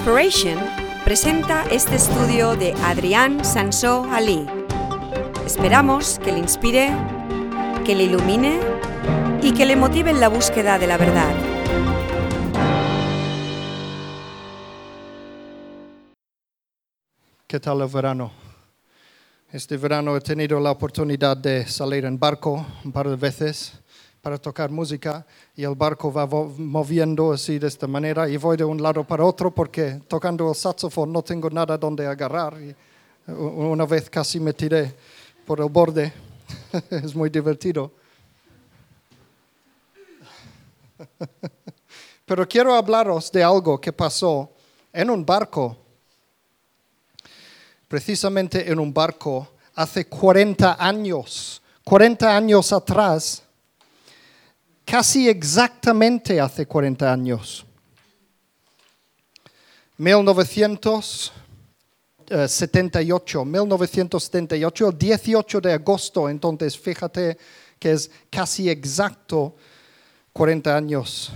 Inspiration presenta este estudio de Adrián Sansó Ali. Esperamos que le inspire, que le ilumine y que le motive en la búsqueda de la verdad. ¿Qué tal el verano? Este verano he tenido la oportunidad de salir en barco un par de veces para tocar música y el barco va moviendo así de esta manera y voy de un lado para otro porque tocando el saxofón no tengo nada donde agarrar. Y una vez casi me tiré por el borde. es muy divertido. Pero quiero hablaros de algo que pasó en un barco precisamente en un barco hace 40 años, 40 años atrás, casi exactamente hace 40 años. 1978, 1978, el 18 de agosto, entonces fíjate que es casi exacto 40 años.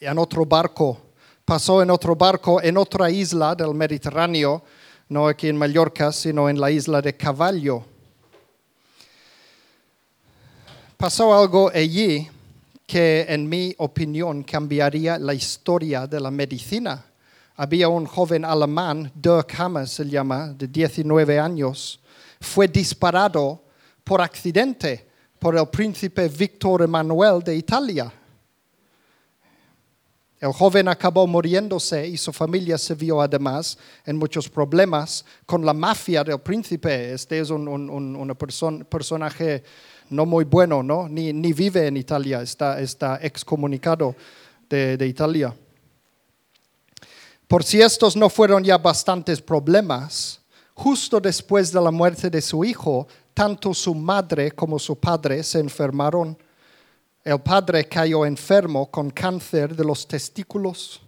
En otro barco, pasó en otro barco en otra isla del Mediterráneo, no aquí en Mallorca, sino en la isla de Cavallo. Pasó algo allí que en mi opinión cambiaría la historia de la medicina. Había un joven alemán, Dirk Hammer se llama, de 19 años, fue disparado por accidente por el príncipe Víctor Emanuel de Italia. El joven acabó muriéndose y su familia se vio además en muchos problemas con la mafia del príncipe. Este es un, personaje no muy bueno, ¿no? Ni, ni vive en Italia, está, está excomunicado de, de Italia. Por si estos no fueron ya bastantes problemas, justo después de la muerte de su hijo, tanto su madre como su padre se enfermaron. El padre cayó enfermo con cáncer de los testículos,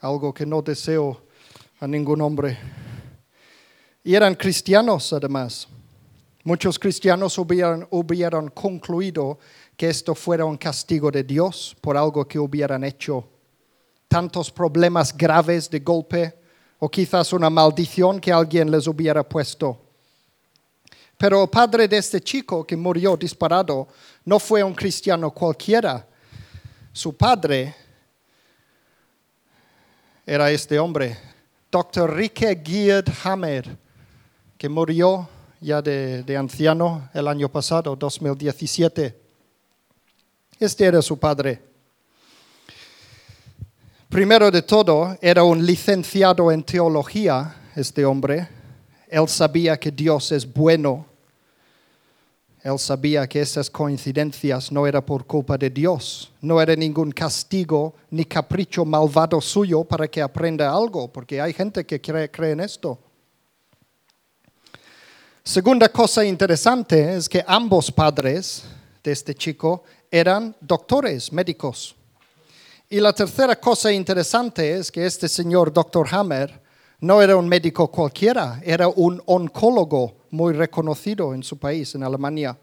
algo que no deseo a ningún hombre. Y eran cristianos además. Muchos cristianos hubieran, concluido que esto fuera un castigo de Dios por algo que hubieran hecho. Tantos problemas graves de golpe o quizás una maldición que alguien les hubiera puesto. Pero el padre de este chico que murió disparado no fue un cristiano cualquiera. Su padre era este hombre, Dr. Rike Gierd Hammer, que murió ya de, anciano el año pasado, 2017. Este era su padre. Primero de todo, era un licenciado en teología, este hombre. Él sabía que Dios es bueno. Él sabía que esas coincidencias no eran por culpa de Dios, no era ningún castigo ni capricho malvado suyo para que aprenda algo, porque hay gente que cree, cree en esto. Segunda cosa interesante es que ambos padres de este chico eran doctores, médicos. Y la tercera cosa interesante es que este señor, Dr. Hammer, no era un médico cualquiera, era un oncólogo muy reconocido en su país, en Alemania.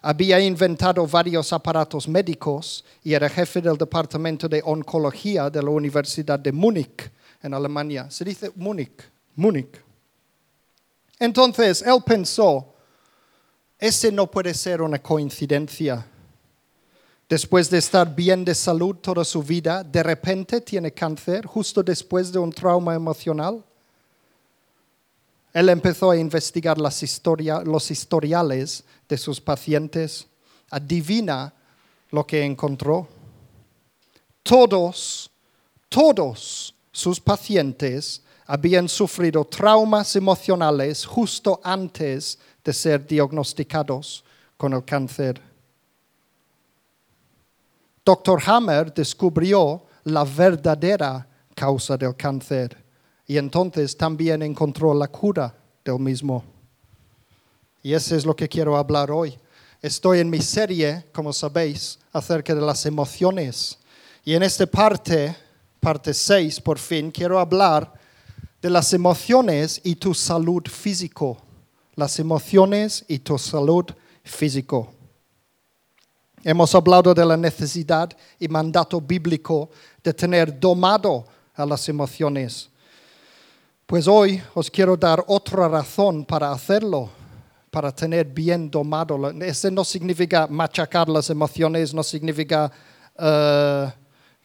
Había inventado varios aparatos médicos y era jefe del departamento de oncología de la Universidad de Múnich, en Alemania. Se dice Múnich, Múnich. Entonces él pensó, ese no puede ser una coincidencia. Después de estar bien de salud toda su vida, de repente tiene cáncer justo después de un trauma emocional. Él empezó a investigar las historia, los historiales de sus pacientes. Adivina lo que encontró. Todos, todos sus pacientes habían sufrido traumas emocionales justo antes de ser diagnosticados con el cáncer. Dr. Hammer descubrió la verdadera causa del cáncer y entonces también encontró la cura del mismo. Y eso es lo que quiero hablar hoy. Estoy en mi serie, como sabéis, acerca de las emociones. Y en esta parte, parte 6, por fin, quiero hablar de las emociones y tu salud físico. Las emociones y tu salud físico. Hemos hablado de la necesidad y mandato bíblico de tener domado a las emociones. Pues hoy os quiero dar otra razón para hacerlo, para tener bien domado. Ese no significa machacar las emociones, no significa, eh,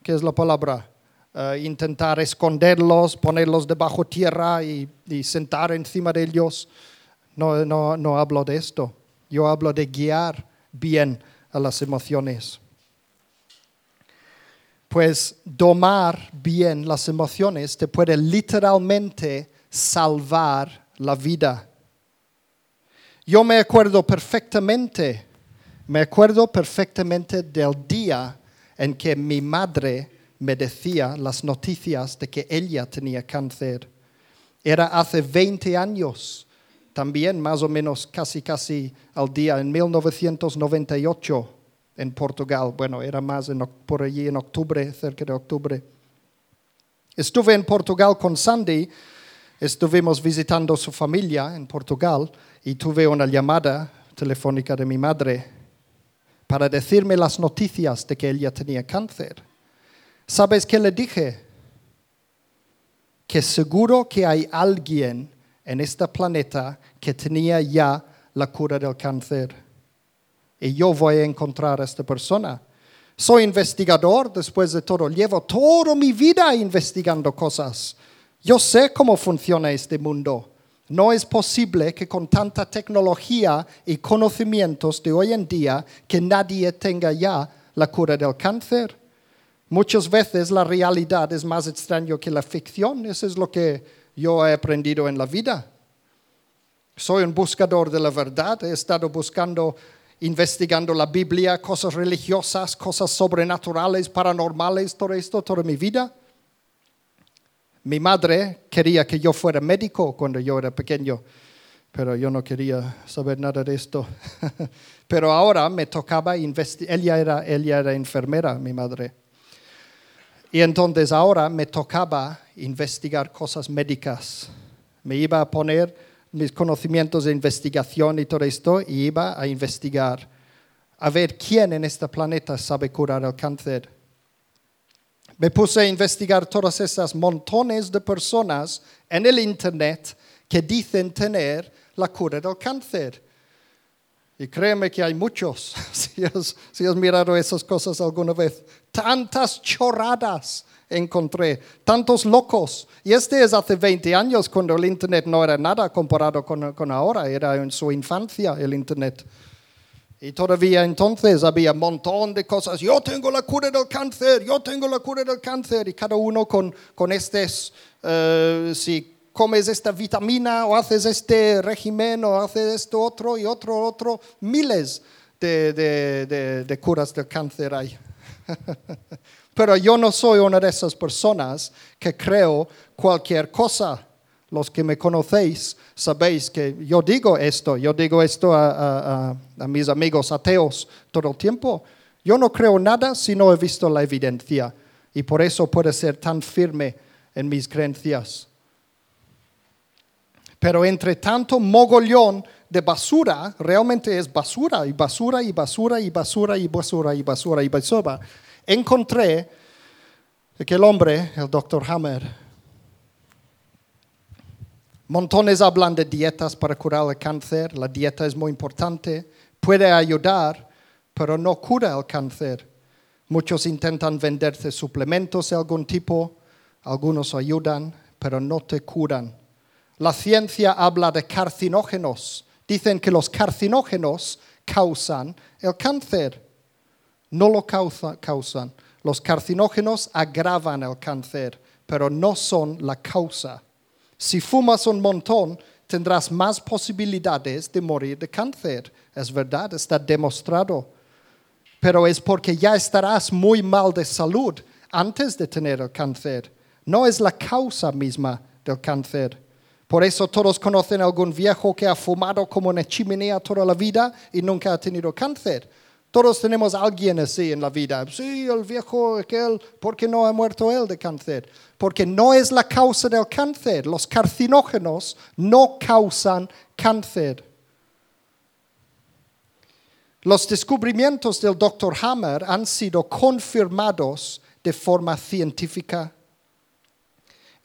¿qué es la palabra? Eh, intentar esconderlos, ponerlos debajo tierra y, y sentar encima de ellos. No, no, no hablo de esto. Yo hablo de guiar bien a las emociones. Pues domar bien las emociones te puede literalmente salvar la vida. Yo me acuerdo perfectamente, me acuerdo perfectamente del día en que mi madre me decía las noticias de que ella tenía cáncer. Era hace 20 años también más o menos casi casi al día, en 1998 en Portugal. Bueno, era más por allí en octubre, cerca de octubre. Estuve en Portugal con Sandy, estuvimos visitando su familia en Portugal y tuve una llamada telefónica de mi madre para decirme las noticias de que ella tenía cáncer. ¿Sabes qué le dije? Que seguro que hay alguien en este planeta que tenía ya la cura del cáncer. Y yo voy a encontrar a esta persona. Soy investigador después de todo. Llevo toda mi vida investigando cosas. Yo sé cómo funciona este mundo. No es posible que con tanta tecnología y conocimientos de hoy en día que nadie tenga ya la cura del cáncer. Muchas veces la realidad es más extraña que la ficción. Eso es lo que yo he aprendido en la vida. Soy un buscador de la verdad, he estado buscando, investigando la Biblia, cosas religiosas, cosas sobrenaturales, paranormales, todo esto, toda mi vida. Mi madre quería que yo fuera médico cuando yo era pequeño, pero yo no quería saber nada de esto. pero ahora me tocaba investigar, ella era, ella era enfermera, mi madre. Y entonces ahora me tocaba investigar cosas médicas. Me iba a poner mis conocimientos de investigación y todo esto y iba a investigar a ver quién en este planeta sabe curar el cáncer. Me puse a investigar todas esas montones de personas en el Internet que dicen tener la cura del cáncer. Y créeme que hay muchos, si has, si has mirado esas cosas alguna vez, tantas chorradas encontré, tantos locos. Y este es hace 20 años cuando el Internet no era nada comparado con, con ahora, era en su infancia el Internet. Y todavía entonces había un montón de cosas. Yo tengo la cura del cáncer, yo tengo la cura del cáncer. Y cada uno con, con estos, uh, si comes esta vitamina o haces este régimen o haces esto otro y otro, otro, miles de, de, de, de curas del cáncer hay. Pero yo no soy una de esas personas que creo cualquier cosa. Los que me conocéis sabéis que yo digo esto, yo digo esto a, mis amigos ateos todo el tiempo. Yo no creo nada si no he visto la evidencia y por eso puedo ser tan firme en mis creencias. Pero entre tanto mogollón de basura, realmente es basura y basura y basura y basura y basura y basura y basura encontré que el hombre, el doctor Hammer, montones hablan de dietas para curar el cáncer, la dieta es muy importante, puede ayudar, pero no cura el cáncer. Muchos intentan venderse suplementos de algún tipo, algunos ayudan, pero no te curan. La ciencia habla de carcinógenos. Dicen que los carcinógenos causan el cáncer no lo causan. Los carcinógenos agravan el cáncer, pero no son la causa. Si fumas un montón, tendrás más posibilidades de morir de cáncer. Es verdad, está demostrado. Pero es porque ya estarás muy mal de salud antes de tener el cáncer. No es la causa misma del cáncer. Por eso todos conocen a algún viejo que ha fumado como una chimenea toda la vida y nunca ha tenido cáncer. Todos tenemos a alguien así en la vida. Sí, el viejo aquel, ¿por qué no ha muerto él de cáncer? Porque no es la causa del cáncer. Los carcinógenos no causan cáncer. Los descubrimientos del Dr. Hammer han sido confirmados de forma científica.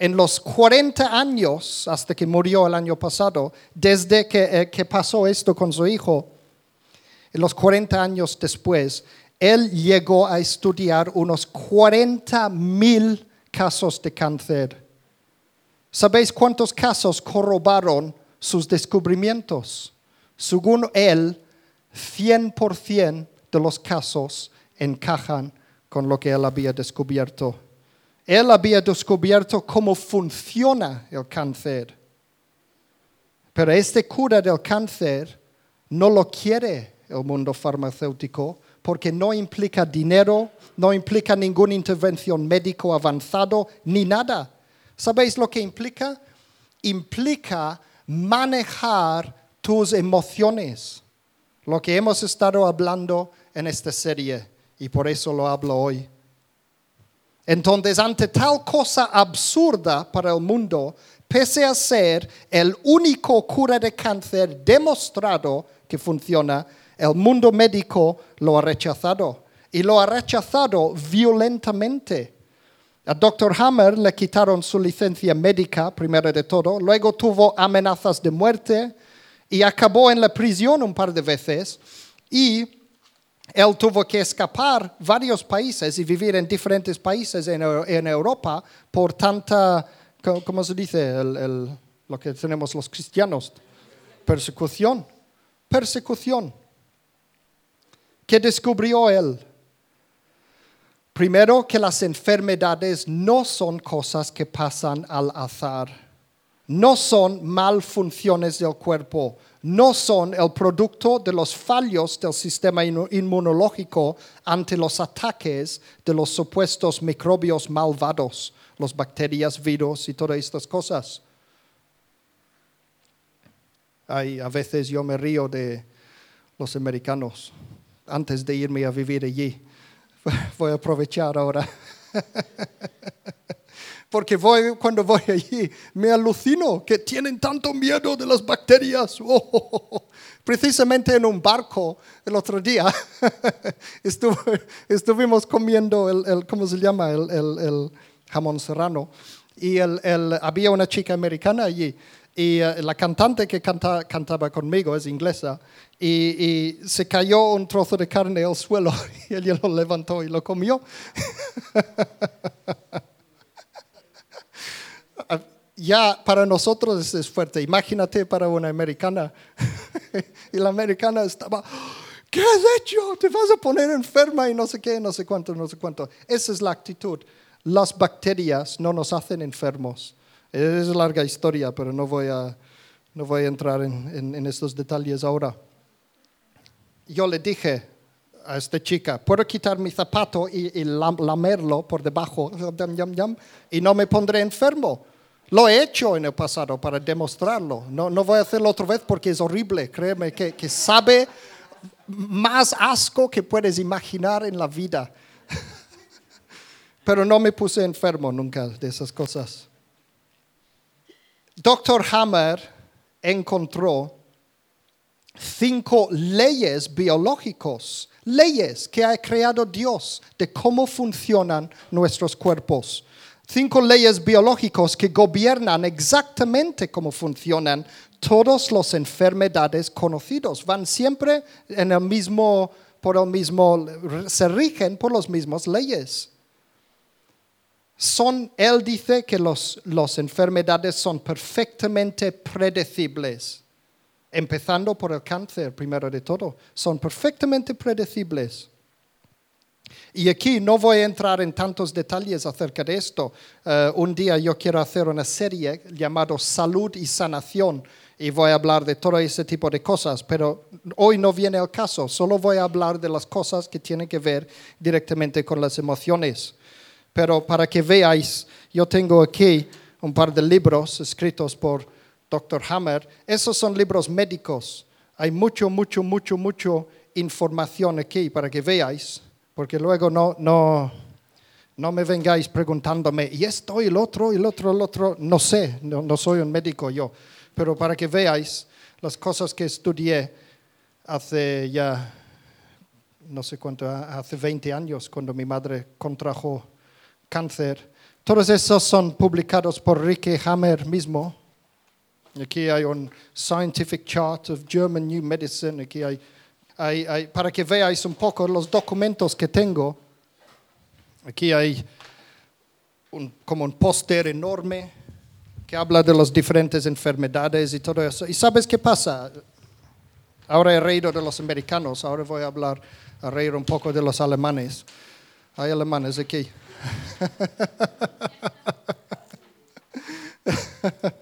En los 40 años, hasta que murió el año pasado, desde que, eh, pasó esto con su hijo, en los 40 años después, él llegó a estudiar unos 40 mil casos de cáncer. ¿Sabéis cuántos casos corrobaron sus descubrimientos? Según él, 100% de los casos encajan con lo que él había descubierto. Él había descubierto cómo funciona el cáncer. Pero este cura del cáncer no lo quiere el mundo farmacéutico porque no implica dinero, no implica ninguna intervención médico avanzado ni nada. ¿Sabéis lo que implica? Implica manejar tus emociones, lo que hemos estado hablando en esta serie y por eso lo hablo hoy. Entonces, ante tal cosa absurda para el mundo, pese a ser el único cura de cáncer demostrado que funciona, el mundo médico lo ha rechazado y lo ha rechazado violentamente. A Dr. Hammer le quitaron su licencia médica, primero de todo, luego tuvo amenazas de muerte y acabó en la prisión un par de veces y él tuvo que escapar varios países y vivir en diferentes países en, Europa por tanta, ¿cómo se dice? lo que tenemos los cristianos, persecución, persecución. ¿Qué descubrió él? Primero, que las enfermedades no son cosas que pasan al azar, no son malfunciones del cuerpo, no son el producto de los fallos del sistema inmunológico ante los ataques de los supuestos microbios malvados, las bacterias, virus y todas estas cosas. a veces yo me río de los americanos antes de irme a vivir allí. Voy a aprovechar ahora. Porque voy, cuando voy allí me alucino que tienen tanto miedo de las bacterias. Precisamente en un barco el otro día estuvimos comiendo el, ¿cómo se llama? El, jamón serrano. Y había una chica americana allí y eh, la cantante que cantaba conmigo es inglesa y, se cayó un trozo de carne al suelo y ella lo levantó y lo comió. ya para nosotros es fuerte. Imagínate para una americana. y la americana estaba, ¿qué has hecho? Te vas a poner enferma y no sé qué, no sé cuánto, no sé cuánto. Esa es la actitud. Las bacterias no nos hacen enfermos es larga historia, pero no voy a, no voy a entrar en, estos detalles ahora. Yo le dije a esta chica, ¿puedo quitar mi zapato y, lamerlo por debajo? Y no me pondré enfermo. Lo he hecho en el pasado para demostrarlo. No, no voy a hacerlo otra vez porque es horrible. Créeme que, que sabe más asco que puedes imaginar en la vida. Pero no me puse enfermo nunca de esas cosas. Dr. Hammer encontró cinco leyes biológicas, leyes que ha creado Dios de cómo funcionan nuestros cuerpos. Cinco leyes biológicas que gobiernan exactamente cómo funcionan todas las enfermedades conocidas. Van siempre en el mismo, por el mismo, se rigen por las mismas leyes son, él dice que las enfermedades son perfectamente predecibles, empezando por el cáncer, primero de todo, son perfectamente predecibles. Y aquí no voy a entrar en tantos detalles acerca de esto. Eh, un día yo quiero hacer una serie llamada Salud y Sanación y voy a hablar de todo ese tipo de cosas, pero hoy no viene el caso, solo voy a hablar de las cosas que tienen que ver directamente con las emociones. Pero para que veáis, yo tengo aquí un par de libros escritos por Dr. Hammer. Esos son libros médicos. Hay mucho, mucho, mucho, mucho información aquí para que veáis, porque luego no, no, no me vengáis preguntándome, ¿y esto y el otro y el otro, el otro? No sé, no, no soy un médico yo, pero para que veáis las cosas que estudié hace ya no sé cuánto, hace 20 años, cuando mi madre contrajo cáncer. Todos esos son publicados por Ricky Hammer mismo. Aquí hay un Scientific Chart of German New Medicine. Aquí hay, hay, hay para que veáis un poco los documentos que tengo. Aquí hay un, como un póster enorme que habla de las diferentes enfermedades y todo eso. ¿Y sabes qué pasa? Ahora he reído de los americanos, ahora voy a hablar, a reír un poco de los alemanes. Hay alemanes aquí.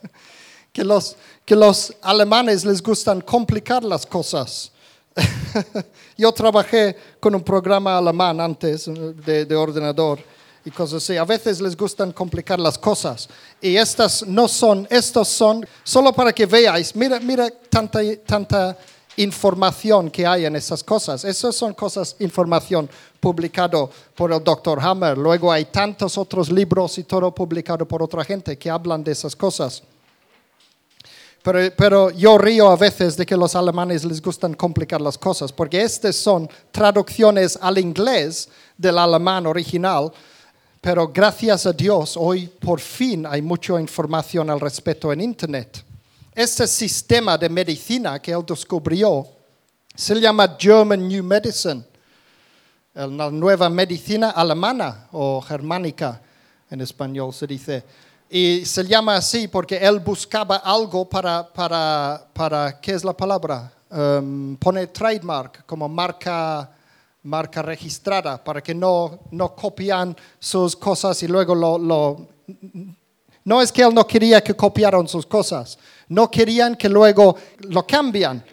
que, los, que los alemanes les gustan complicar las cosas. Yo trabajé con un programa alemán antes de, de, ordenador y cosas así. A veces les gustan complicar las cosas. Y estas no son, estos son, solo para que veáis, mira, mira tanta, tanta información que hay en esas cosas. Esas son cosas, información publicado por el doctor Hammer. Luego hay tantos otros libros y todo publicado por otra gente que hablan de esas cosas. Pero, yo río a veces de que los alemanes les gustan complicar las cosas, porque estas son traducciones al inglés del alemán original, pero gracias a Dios hoy por fin hay mucha información al respecto en Internet. Este sistema de medicina que él descubrió se llama German New Medicine, la nueva medicina alemana o germánica en español se dice. Y se llama así porque él buscaba algo para, para, para ¿qué es la palabra? Um, pone trademark como marca, marca registrada para que no, no copian sus cosas y luego lo, lo... No es que él no quería que copiaran sus cosas, no querían que luego lo cambian.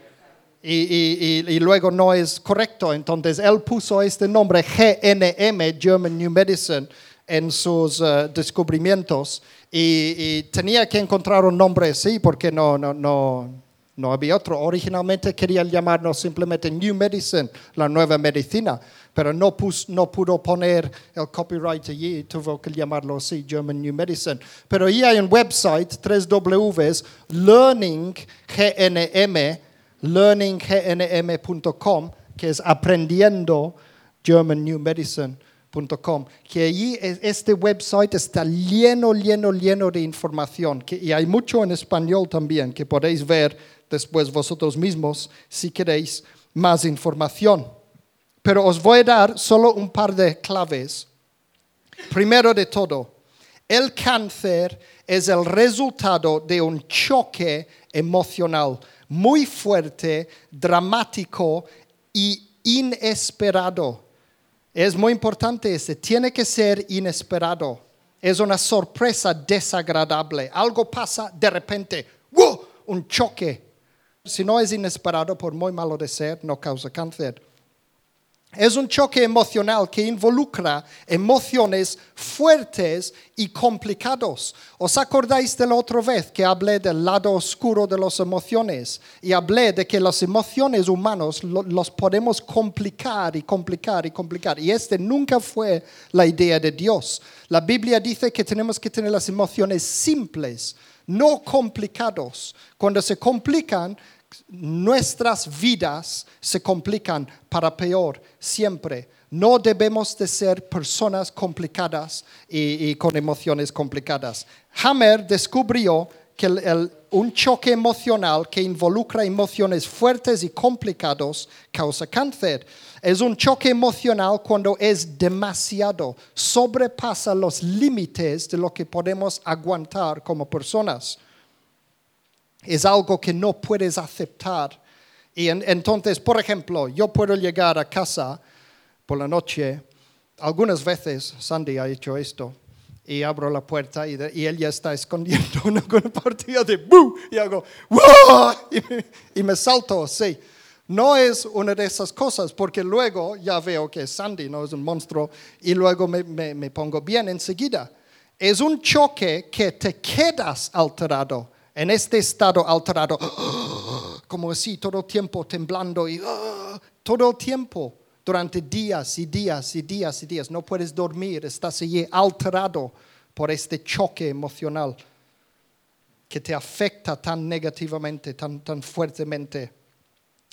Y, y, y, luego no es correcto. Entonces él puso este nombre GNM, German New Medicine, en sus uh, descubrimientos y, tenía que encontrar un nombre así porque no, no, no, no había otro. Originalmente querían llamarnos simplemente New Medicine, la nueva medicina, pero no, no pudo poner el copyright allí, tuvo que llamarlo así, German New Medicine. Pero ahí hay un website, 3 Ws, Learning, GNM, learninggnm.com, que es aprendiendo German New Medicine que allí este website está lleno, lleno, lleno de información que, y hay mucho en español también que podéis ver después vosotros mismos si queréis más información. Pero os voy a dar solo un par de claves. Primero de todo, el cáncer es el resultado de un choque emocional muy fuerte, dramático y inesperado es muy importante ese, tiene que ser inesperado. Es una sorpresa desagradable. Algo pasa de repente, un choque. Si no es inesperado, por muy malo de ser, no causa cáncer. Es un choque emocional que involucra emociones fuertes y complicados. ¿Os acordáis de la otra vez que hablé del lado oscuro de las emociones? Y hablé de que las emociones humanas los podemos complicar y complicar y complicar. Y este nunca fue la idea de Dios. La Biblia dice que tenemos que tener las emociones simples, no complicados. Cuando se complican, nuestras vidas se complican para peor siempre. No debemos de ser personas complicadas y, con emociones complicadas. Hammer descubrió que un choque emocional que involucra emociones fuertes y complicados causa cáncer. Es un choque emocional cuando es demasiado, sobrepasa los límites de lo que podemos aguantar como personas es algo que no puedes aceptar. Y entonces, por ejemplo, yo puedo llegar a casa por la noche, algunas veces Sandy ha hecho esto, y abro la puerta y, él ya está escondiendo una, partida de ¡bu! y hago ¡wow! Y, me salto así. No es una de esas cosas, porque luego ya veo que Sandy no es un monstruo y luego me pongo bien enseguida. Es un choque que te quedas alterado en este estado alterado, como así, todo el tiempo temblando y todo el tiempo, durante días y días y días y días, no puedes dormir, estás allí alterado por este choque emocional que te afecta tan negativamente, tan, tan fuertemente.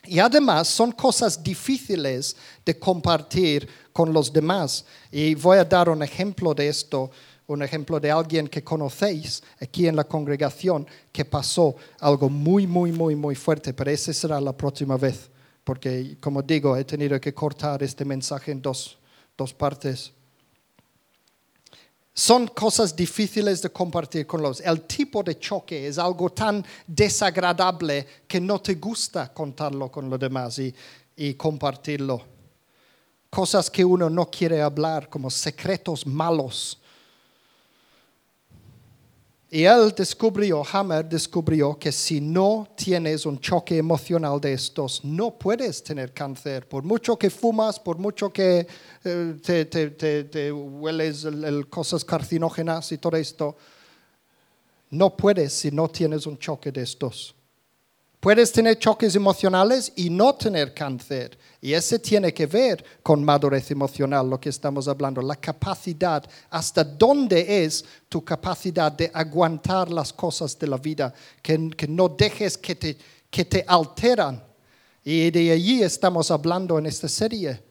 Y además son cosas difíciles de compartir con los demás. Y voy a dar un ejemplo de esto, un ejemplo de alguien que conocéis aquí en la congregación que pasó algo muy, muy, muy, muy fuerte, pero esa será la próxima vez, porque como digo, he tenido que cortar este mensaje en dos, dos partes. Son cosas difíciles de compartir con los. El tipo de choque es algo tan desagradable que no te gusta contarlo con los demás y, y compartirlo. Cosas que uno no quiere hablar, como secretos malos y él descubrió, Hammer descubrió que si no tienes un choque emocional de estos, no puedes tener cáncer. Por mucho que fumas, por mucho que eh, te, hueles cosas carcinógenas y todo esto, no puedes si no tienes un choque de estos. Puedes tener choques emocionales y no tener cáncer. Y ese tiene que ver con madurez emocional, lo que estamos hablando, la capacidad, hasta dónde es tu capacidad de aguantar las cosas de la vida, que, no dejes que te, que te alteran. Y de allí estamos hablando en esta serie.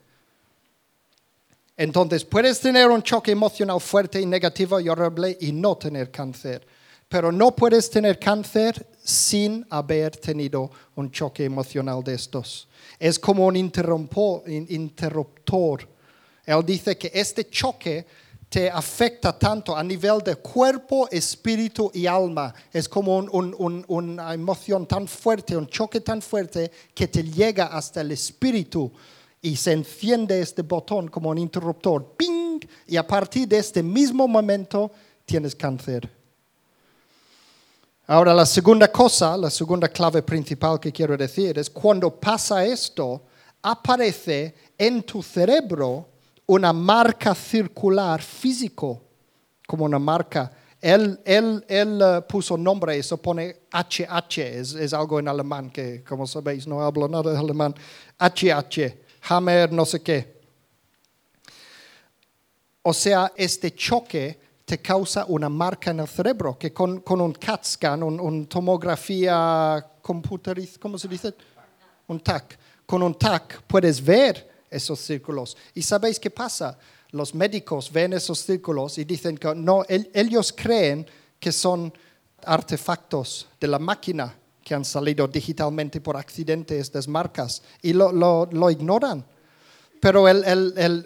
Entonces, puedes tener un choque emocional fuerte y negativo y horrible y no tener cáncer pero no puedes tener cáncer sin haber tenido un choque emocional de estos. Es como un interruptor. Él dice que este choque te afecta tanto a nivel de cuerpo, espíritu y alma. Es como una emoción tan fuerte, un choque tan fuerte que te llega hasta el espíritu y se enciende este botón como un interruptor. ¡Ping! Y a partir de este mismo momento tienes cáncer. Ahora, la segunda cosa, la segunda clave principal que quiero decir es cuando pasa esto, aparece en tu cerebro una marca circular físico, como una marca. Él, él, él uh, puso nombre, eso pone HH, es, es, algo en alemán que, como sabéis, no hablo nada de alemán. HH, Hammer, no sé qué. O sea, este choque te causa una marca en el cerebro, que con, con un CAT scan, una tomografía computerizada, ¿cómo se dice? Un TAC. Con un TAC puedes ver esos círculos. ¿Y sabéis qué pasa? Los médicos ven esos círculos y dicen que no, ellos creen que son artefactos de la máquina que han salido digitalmente por accidente estas marcas y lo, lo, lo ignoran pero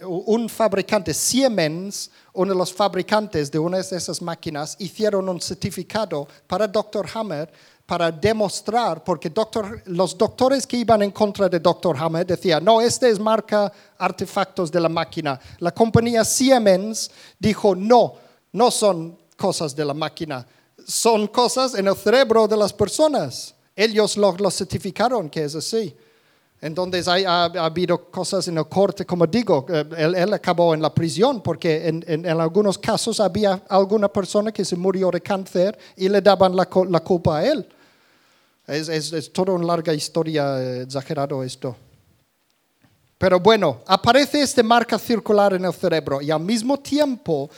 un fabricante, Siemens, uno de los fabricantes de una de esas máquinas, hicieron un certificado para Dr. Hammer para demostrar, porque los doctores que iban en contra de Dr. Hammer decían, no, este es marca artefactos de la máquina. La compañía Siemens dijo, no, no son cosas de la máquina, son cosas en el cerebro de las personas. Ellos lo certificaron que es así. Entonces ha, habido cosas en el corte, como digo, eh, él, acabó en la prisión porque en, algunos casos había alguna persona que se murió de cáncer y le daban la, culpa a él. Es, es, toda una larga historia, eh, exagerado esto. Pero bueno, aparece esta marca circular en el cerebro y al mismo tiempo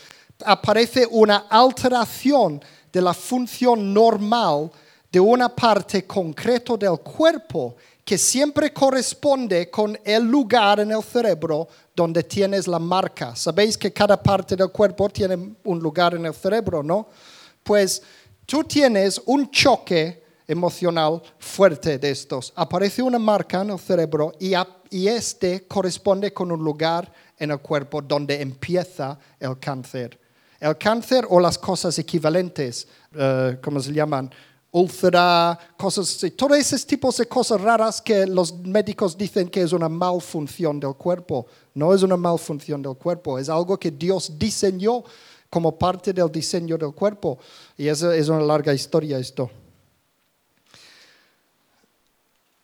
aparece una alteración de la función normal de una parte concreta del cuerpo que siempre corresponde con el lugar en el cerebro donde tienes la marca. Sabéis que cada parte del cuerpo tiene un lugar en el cerebro, ¿no? Pues tú tienes un choque emocional fuerte de estos. Aparece una marca en el cerebro y, y este corresponde con un lugar en el cuerpo donde empieza el cáncer. El cáncer o las cosas equivalentes, uh, ¿cómo se llaman? Úlcera, cosas así. Todos esos tipos de cosas raras que los médicos dicen que es una malfunción del cuerpo. No es una malfunción del cuerpo, es algo que Dios diseñó como parte del diseño del cuerpo. Y esa es una larga historia esto.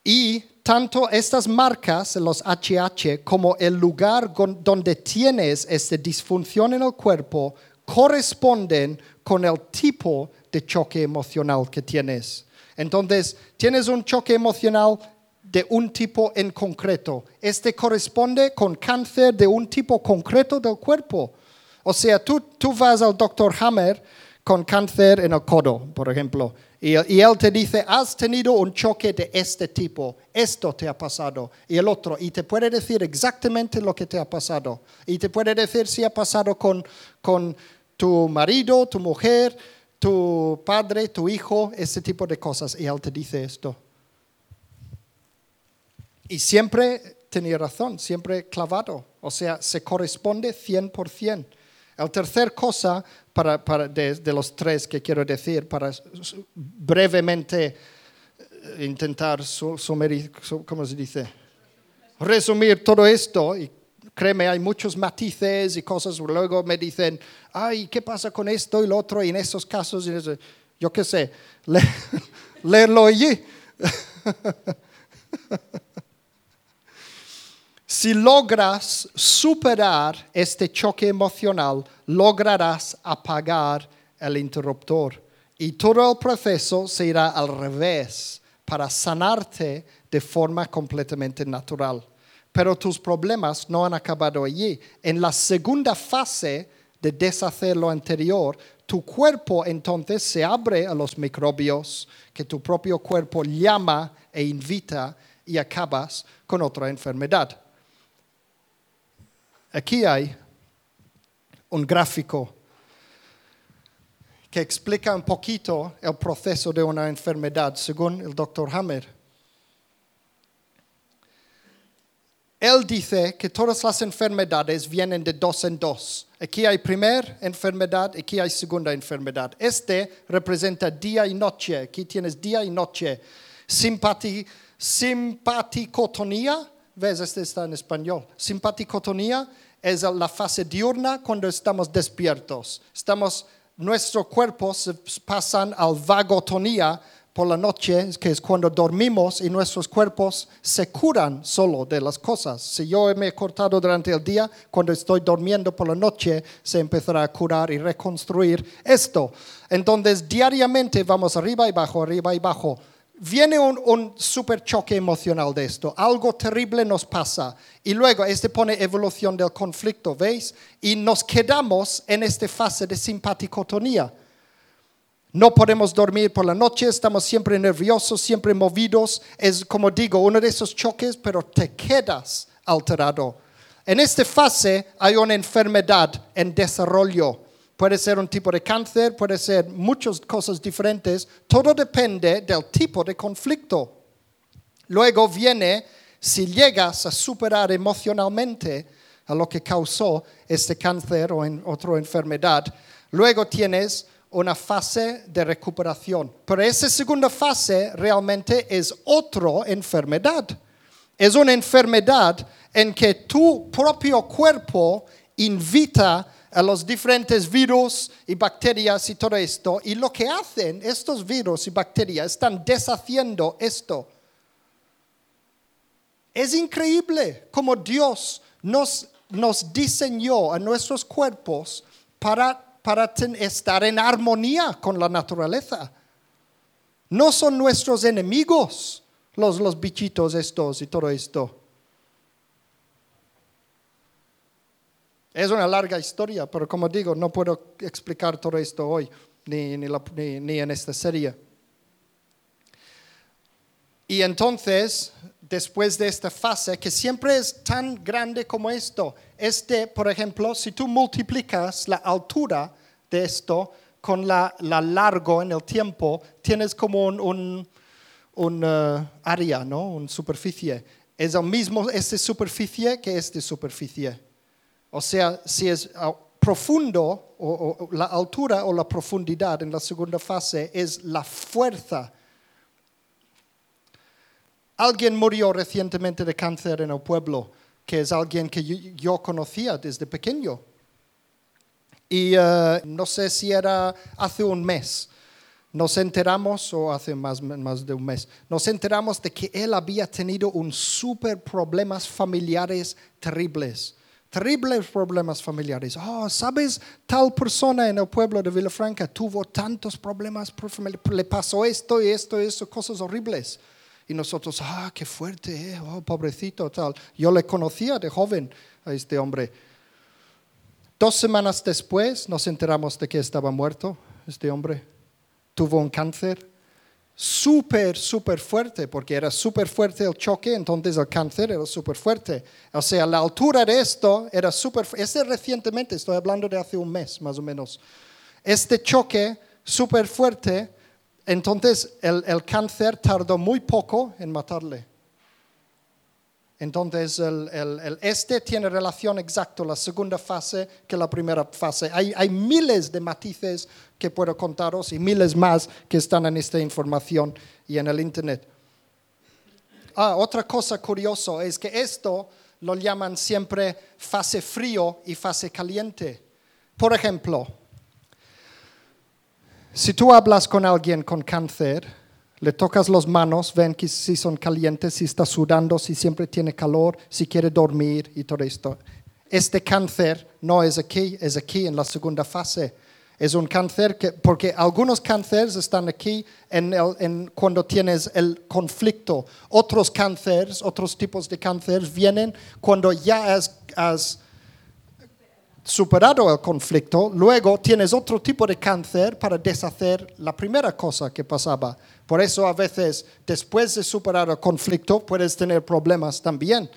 Y tanto estas marcas, los HH, como el lugar donde tienes esta disfunción en el cuerpo, corresponden con el tipo de choque emocional que tienes. Entonces, tienes un choque emocional de un tipo en concreto. Este corresponde con cáncer de un tipo concreto del cuerpo. O sea, tú, tú vas al doctor Hammer con cáncer en el codo, por ejemplo, y, y él te dice, has tenido un choque de este tipo, esto te ha pasado, y el otro, y te puede decir exactamente lo que te ha pasado, y te puede decir si ha pasado con, con tu marido, tu mujer, tu padre, tu hijo, ese tipo de cosas, y él te dice esto. Y siempre tenía razón, siempre clavado, o sea, se corresponde 100%. La tercera cosa para, de, los tres que quiero decir, para brevemente eh, intentar sumerir, ¿cómo se dice? Resumir todo esto, y créeme, hay muchos matices y cosas, luego me dicen, ay, ¿qué pasa con esto y lo otro? Y en esos casos, yo qué sé, le, leerlo allí. Si logras superar este choque emocional, lograrás apagar el interruptor y todo el proceso se irá al revés para sanarte de forma completamente natural. Pero tus problemas no han acabado allí. En la segunda fase de deshacer lo anterior, tu cuerpo entonces se abre a los microbios que tu propio cuerpo llama e invita y acabas con otra enfermedad. Aquí hay un gráfico que explica un poquito el proceso de una enfermedad según el doctor Hammer. Él dice que todas las enfermedades vienen de dos en dos. Aquí hay primera enfermedad, aquí hay segunda enfermedad. Este representa día y noche. Aquí tienes día y noche. Simpati, simpaticotonía, ves, este está en español. Simpaticotonía es la fase diurna cuando estamos despiertos. Estamos, nuestros cuerpos pasan al vagotonía por la noche, que es cuando dormimos y nuestros cuerpos se curan solo de las cosas. Si yo me he cortado durante el día, cuando estoy durmiendo por la noche, se empezará a curar y reconstruir esto. Entonces, diariamente vamos arriba y bajo, arriba y bajo viene un, super choque emocional de esto, algo terrible nos pasa y luego este pone evolución del conflicto, ¿veis? Y nos quedamos en esta fase de simpaticotonía. No podemos dormir por la noche, estamos siempre nerviosos, siempre movidos. Es como digo, uno de esos choques, pero te quedas alterado. En esta fase hay una enfermedad en desarrollo Puede ser un tipo de cáncer, puede ser muchas cosas diferentes. Todo depende del tipo de conflicto. Luego viene si llegas a superar emocionalmente a lo que causó este cáncer o en otra enfermedad. Luego tienes una fase de recuperación. Pero esa segunda fase realmente es otra enfermedad. Es una enfermedad en que tu propio cuerpo invita a los diferentes virus y bacterias y todo esto. Y lo que hacen estos virus y bacterias están deshaciendo esto. Es increíble cómo Dios nos, nos diseñó a nuestros cuerpos para, para estar en armonía con la naturaleza. No son nuestros enemigos los, los bichitos estos y todo esto. Es una larga historia, pero como digo, no puedo explicar todo esto hoy, ni, ni, en esta serie. Y entonces, después de esta fase, que siempre es tan grande como esto, este, por ejemplo, si tú multiplicas la altura de esto con la, largo en el tiempo, tienes como un, un, uh, área, ¿no? Una superficie. Es el mismo esta superficie que esta superficie. O sea, si es ah, profundo, o, la altura o la profundidad en la segunda fase es la fuerza. Alguien murió recientemente de cáncer en el pueblo, que es alguien que yo, conocía desde pequeño. Y eh, no sé si era hace un mes, nos enteramos, o hace más, más, de un mes, nos enteramos de que él había tenido un super problemas familiares terribles terribles problemas familiares. Oh, ¿sabes? Tal persona en el pueblo de Villafranca tuvo tantos problemas, le pasó esto y esto y eso, cosas horribles. Y nosotros, ah, qué fuerte, eh, oh, pobrecito, tal. Yo le conocía de joven a este hombre. Dos semanas después nos enteramos de que estaba muerto este hombre. Tuvo un cáncer súper, súper fuerte, porque era súper fuerte el choque, entonces el cáncer era súper fuerte. O sea, la altura de esto era súper fuerte. Este recientemente, estoy hablando de hace un mes más o menos. Este choque súper fuerte, entonces el, el cáncer tardó muy poco en matarle. Entonces, el, el, este tiene relación exacta la segunda fase que la primera fase. Hay, hay, miles de matices que puedo contaros y miles más que están en esta información y en el Internet. Ah, otra cosa curiosa es que esto lo llaman siempre fase frío y fase caliente. Por ejemplo, si tú hablas con alguien con cáncer, le tocas las manos, ven que si son calientes, si está sudando, si siempre tiene calor, si quiere dormir y todo esto. Este cáncer no es aquí, es aquí en la segunda fase. Es un cáncer que, porque algunos cánceres están aquí en cuando tienes el conflicto. Otros cánceres, otros tipos de cánceres vienen cuando ya has superado el conflicto, luego tienes otro tipo de cáncer para deshacer la primera cosa que pasaba. Por eso a veces después de superar el conflicto puedes tener problemas también.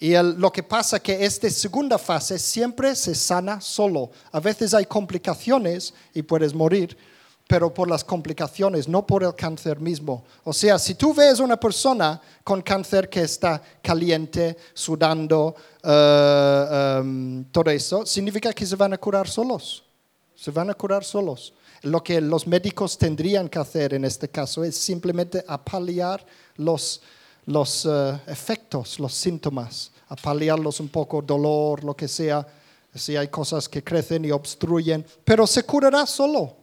Y lo que pasa es que esta segunda fase siempre se sana solo. A veces hay complicaciones y puedes morir, pero por las complicaciones, no por el cáncer mismo. O sea, si tú ves una persona con cáncer que está caliente, sudando, eh, em, todo eso, significa que se van a curar solos. Se van a curar solos. Lo que los médicos tendrían que hacer en este caso es simplemente apalear los, los eh, efectos, los síntomas, apalearlos un poco, dolor, lo que sea, si hay cosas que crecen y obstruyen, pero se curará solo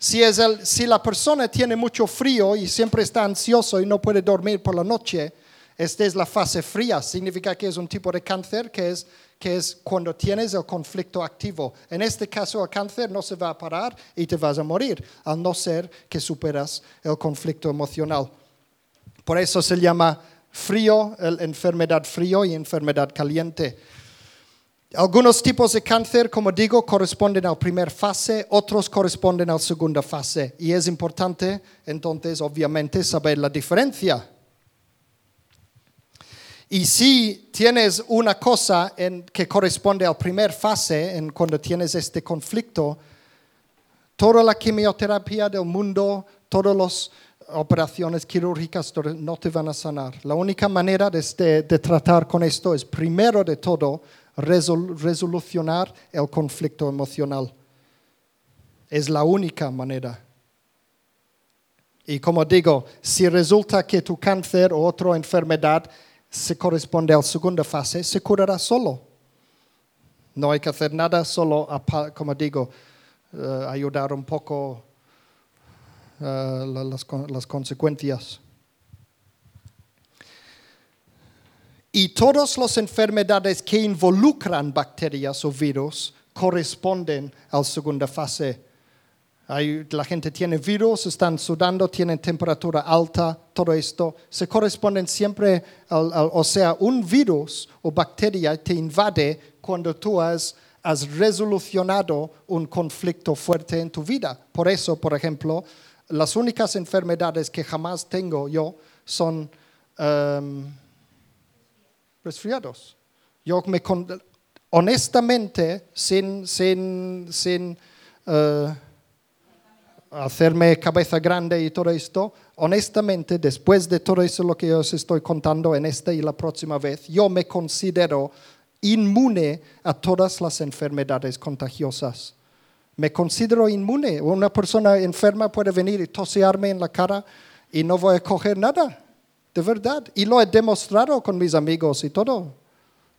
si, es el, si la persona tiene mucho frío y siempre está ansioso y no puede dormir por la noche, esta es la fase fría. Significa que es un tipo de cáncer que es, que es cuando tienes el conflicto activo. En este caso, el cáncer no se va a parar y te vas a morir, al no ser que superas el conflicto emocional. Por eso se llama frío, enfermedad frío y enfermedad caliente. Algunos tipos de cáncer, como digo, corresponden a la primera fase, otros corresponden a la segunda fase. Y es importante, entonces, obviamente, saber la diferencia. Y si tienes una cosa en, que corresponde a la primera fase, en cuando tienes este conflicto, toda la quimioterapia del mundo, todas las operaciones quirúrgicas no te van a sanar. La única manera de, de tratar con esto es, primero de todo, resolucionar el conflicto emocional. Es la única manera. Y como digo, si resulta que tu cáncer o otra enfermedad se corresponde a la segunda fase, se curará solo. No hay que hacer nada, solo, como digo, eh, ayudar un poco eh, las, las consecuencias. Y todas las enfermedades que involucran bacterias o virus corresponden a la segunda fase. la gente tiene virus, están sudando, tienen temperatura alta, todo esto. Se corresponden siempre, al, o sea, un virus o bacteria te invade cuando tú has, has resolucionado un conflicto fuerte en tu vida. Por eso, por ejemplo, las únicas enfermedades que jamás tengo yo son... Um, resfriados. Yo me, honestamente, sin, sin, sin uh, hacerme cabeza grande y todo esto, honestamente, después de todo eso lo que os estoy contando en esta y la próxima vez, yo me considero inmune a todas las enfermedades contagiosas. Me considero inmune. Una persona enferma puede venir y tosearme en la cara y no voy a coger nada de verdad. Y lo he demostrado con mis amigos y todo.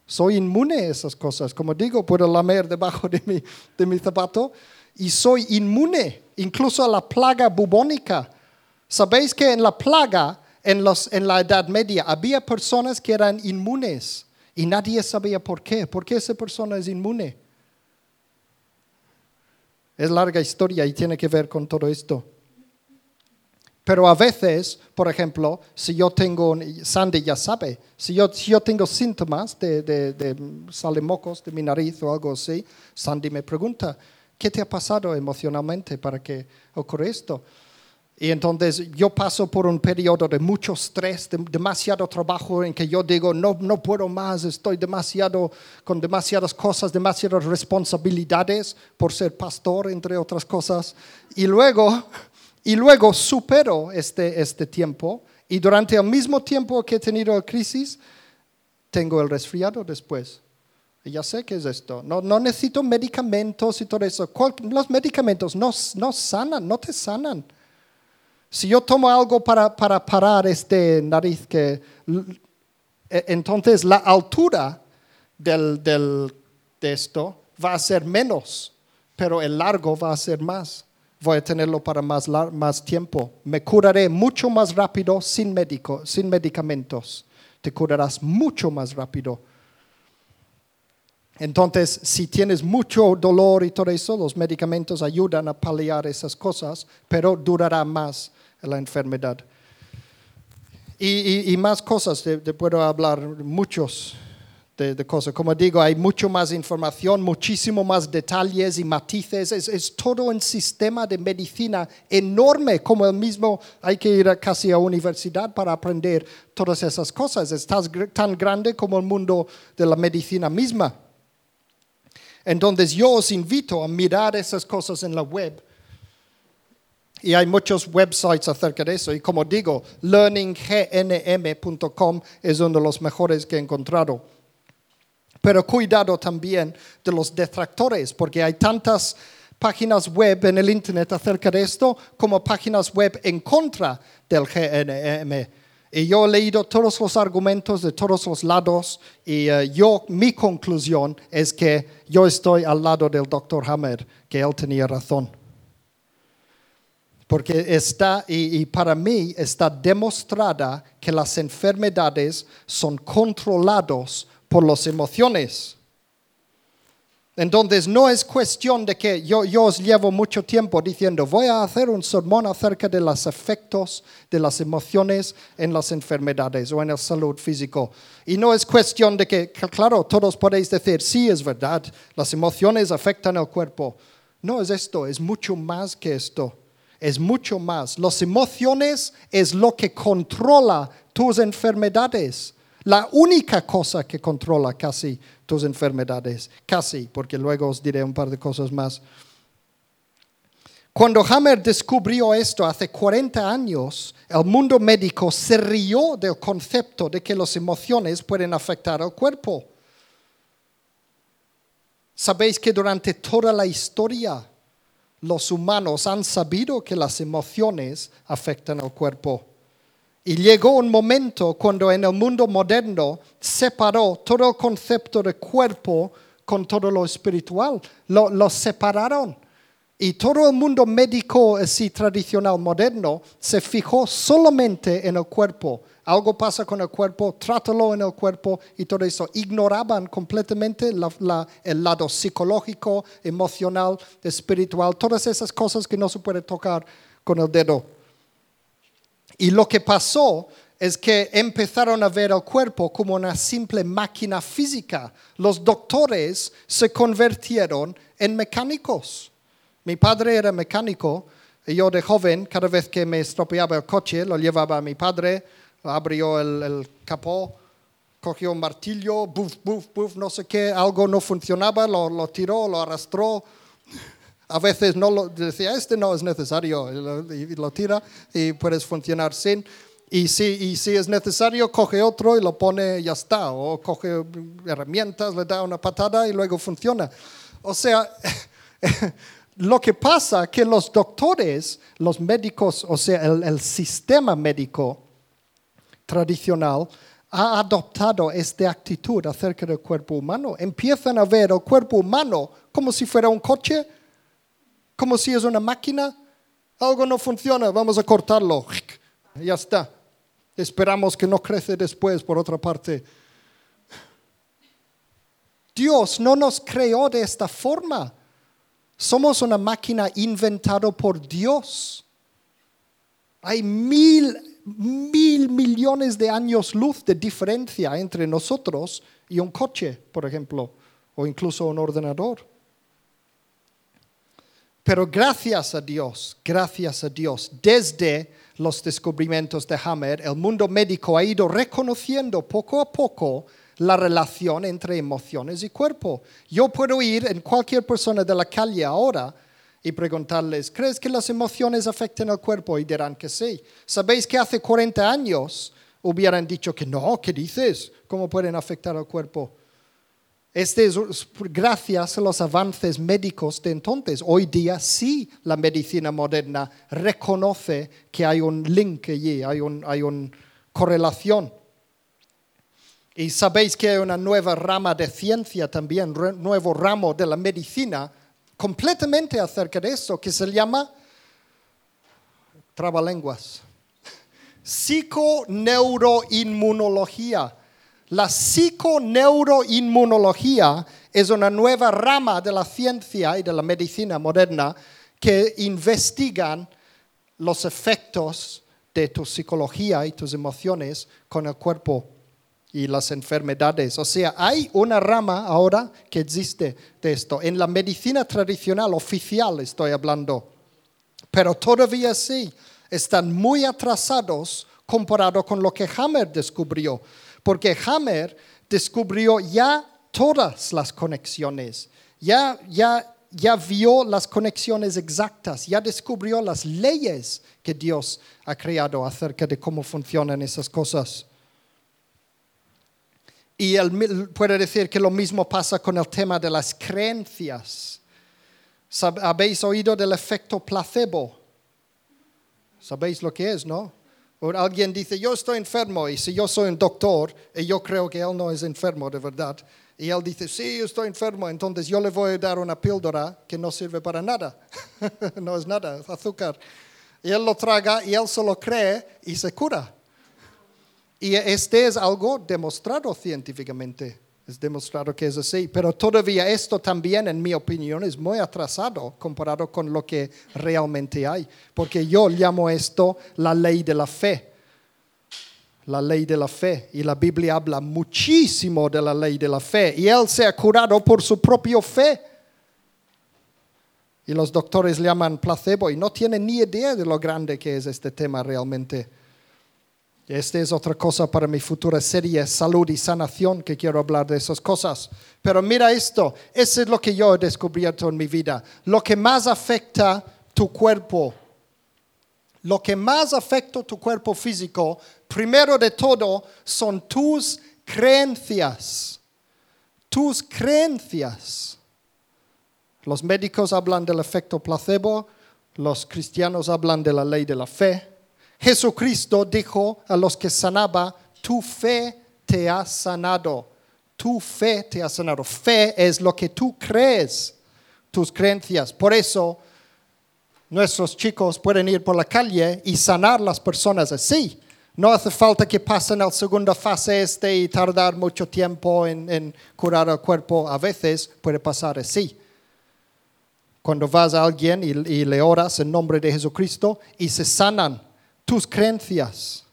Soy inmune a esas cosas. Como digo, puedo lamer debajo de mi, de mi zapato y soy inmune incluso a la plaga bubónica. ¿Sabéis que en la plaga, en, los, en la Edad Media, había personas que eran inmunes y nadie sabía por qué? ¿Por qué esa persona es inmune? Es larga historia y tiene que ver con todo esto. Pero a veces, por ejemplo, si yo tengo, Sandy ya sabe, si yo, si yo tengo síntomas de, de, de sale mocos de mi nariz o algo así, Sandy me pregunta, ¿Qué te ha pasado emocionalmente para que ocurra esto? Y entonces yo paso por un periodo de mucho estrés, de demasiado trabajo en que yo digo, no, no puedo más, estoy demasiado con demasiadas cosas, demasiadas responsabilidades por ser pastor, entre otras cosas. Y luego, y luego supero este, este tiempo y durante el mismo tiempo que he tenido la crisis, tengo el resfriado después. Ya sé qué es esto. No, no necesito medicamentos y todo eso. Los medicamentos no, no sanan, no te sanan. Si yo tomo algo para, para parar este nariz, que, e, entonces la altura del, del, de esto va a ser menos, pero el largo va a ser más. Voy a tenerlo para más, tiempo. Me curaré mucho más rápido sin, médico, sin medicamentos. Te curarás mucho más rápido. Entonces, si tienes mucho dolor y todo eso, los medicamentos ayudan a paliar esas cosas, pero durará más la enfermedad. Y, más cosas, te, puedo hablar muchos de, cosas. Como digo, hay mucho más información, muchísimo más detalles y matices. Es, todo un sistema de medicina enorme, como el mismo, hay que ir casi a universidad para aprender todas esas cosas. Es tan grande como el mundo de la medicina misma. Entonces yo os invito a mirar esas cosas en la web y hay muchos websites acerca de eso. Y como digo, learninggnm.com es uno de los mejores que he encontrado. Pero cuidado también de los detractores, porque hay tantas páginas web en el Internet acerca de esto como páginas web en contra del GNM. Y yo he leído todos los argumentos de todos los lados y eh, yo, mi conclusión es que yo estoy al lado del doctor Hammer, que él tenía razón porque está, y, para mí está demostrada que las enfermedades son controlados por las emociones. Entonces no es cuestión de que yo, os llevo mucho tiempo diciendo voy a hacer un sermón acerca de los efectos de las emociones en las enfermedades o en la salud físico. Y no es cuestión de que, claro, todos podéis decir, sí, es verdad, las emociones afectan el cuerpo. No es esto, es mucho más que esto es mucho más. Las emociones es lo que controla tus enfermedades. La única cosa que controla casi tus enfermedades. Casi, porque luego os diré un par de cosas más. Cuando Hammer descubrió esto hace 40 años, el mundo médico se rió del concepto de que las emociones pueden afectar al cuerpo. Sabéis que durante toda la historia los humanos han sabido que las emociones afectan al cuerpo. Y llegó un momento cuando en el mundo moderno separó todo el concepto de cuerpo con todo lo espiritual. Lo, separaron. Y todo el mundo médico así tradicional moderno se fijó solamente en el cuerpo algo pasa con el cuerpo, trátalo en el cuerpo y todo eso. Ignoraban completamente el lado psicológico, emocional, espiritual, todas esas cosas que no se puede tocar con el dedo. Y lo que pasó es que empezaron a ver el cuerpo como una simple máquina física. Los doctores se convirtieron en mecánicos. Mi padre era mecánico y yo de joven, cada vez que me estropeaba el coche, lo llevaba a mi padre abrió el, capó, cogió un martillo, buf, buf, buf, no sé qué, algo no funcionaba, lo, tiró, lo arrastró. A veces no lo decía, este no es necesario, y lo, tira y puedes funcionar sin. Y si, y si es necesario, coge otro y lo pone y ya está. O coge herramientas, le da una patada y luego funciona. O sea, lo que pasa que los doctores, los médicos, o sea, el sistema médico, tradicional ha adoptado esta actitud acerca del cuerpo humano. Empiezan a ver el cuerpo humano como si fuera un coche, como si es una máquina. Algo no funciona, vamos a cortarlo. Ya está. Esperamos que no crece después, por otra parte. Dios no nos creó de esta forma. Somos una máquina inventada por Dios. Hay mil mil millones de años luz de diferencia entre nosotros y un coche, por ejemplo, o incluso un ordenador. Pero gracias a Dios, gracias a Dios, desde los descubrimientos de Hammer, el mundo médico ha ido reconociendo poco a poco la relación entre emociones y cuerpo. Yo puedo ir en cualquier persona de la calle ahora y preguntarles, ¿crees que las emociones afectan al cuerpo? Y dirán que sí. ¿Sabéis que hace 40 años hubieran dicho que no? ¿Qué dices? ¿Cómo pueden afectar al cuerpo? Este es gracias a los avances médicos de entonces. Hoy día sí la medicina moderna reconoce que hay un link allí, hay, hay una correlación. Y sabéis que hay una nueva rama de ciencia también, nuevo ramo de la medicina completamente acerca de eso, que se llama trabalenguas. Psiconeuroinmunología. La psiconeuroinmunología es una nueva rama de la ciencia y de la medicina moderna que investigan los efectos de tu psicología y tus emociones con el cuerpo y las enfermedades. O sea, hay una rama ahora que existe de esto. En la medicina tradicional oficial estoy hablando. Pero todavía sí, están muy atrasados comparado con lo que Hammer descubrió. Porque Hammer descubrió ya todas las conexiones. Ya, ya, ya vio las conexiones exactas. Ya descubrió las leyes que Dios ha creado acerca de cómo funcionan esas cosas. Y él puede decir que lo mismo pasa con el tema de las creencias. ¿Habéis oído del efecto placebo? ¿Sabéis lo que es, no? O alguien dice, yo estoy enfermo y si yo soy un doctor y yo creo que él no es enfermo de verdad, y él dice, sí, yo estoy enfermo, entonces yo le voy a dar una píldora que no sirve para nada. no es nada, es azúcar. Y él lo traga y él solo cree y se cura. Y este es algo demostrado científicamente. Es demostrado que es así. Pero todavía esto también, en mi opinión, es muy atrasado comparado con lo que realmente hay. Porque yo llamo esto la ley de la fe. La ley de la fe. Y la Biblia habla muchísimo de la ley de la fe. Y él se ha curado por su propia fe. Y los doctores le llaman placebo y no tienen ni idea de lo grande que es este tema realmente. Esta es otra cosa para mi futura serie, salud y sanación, que quiero hablar de esas cosas. Pero mira esto, eso es lo que yo he descubierto en mi vida. Lo que más afecta tu cuerpo, lo que más afecta tu cuerpo físico, primero de todo, son tus creencias. Tus creencias. Los médicos hablan del efecto placebo, los cristianos hablan de la ley de la fe. Jesucristo dijo a los que sanaba, tu fe te ha sanado. Tu fe te ha sanado. Fe es lo que tú crees, tus creencias. Por eso nuestros chicos pueden ir por la calle y sanar las personas así. No hace falta que pasen a la segunda fase este y tardar mucho tiempo en, curar el cuerpo. A veces puede pasar así. Cuando vas a alguien y le oras en nombre de Jesucristo y se sanan tus creencias.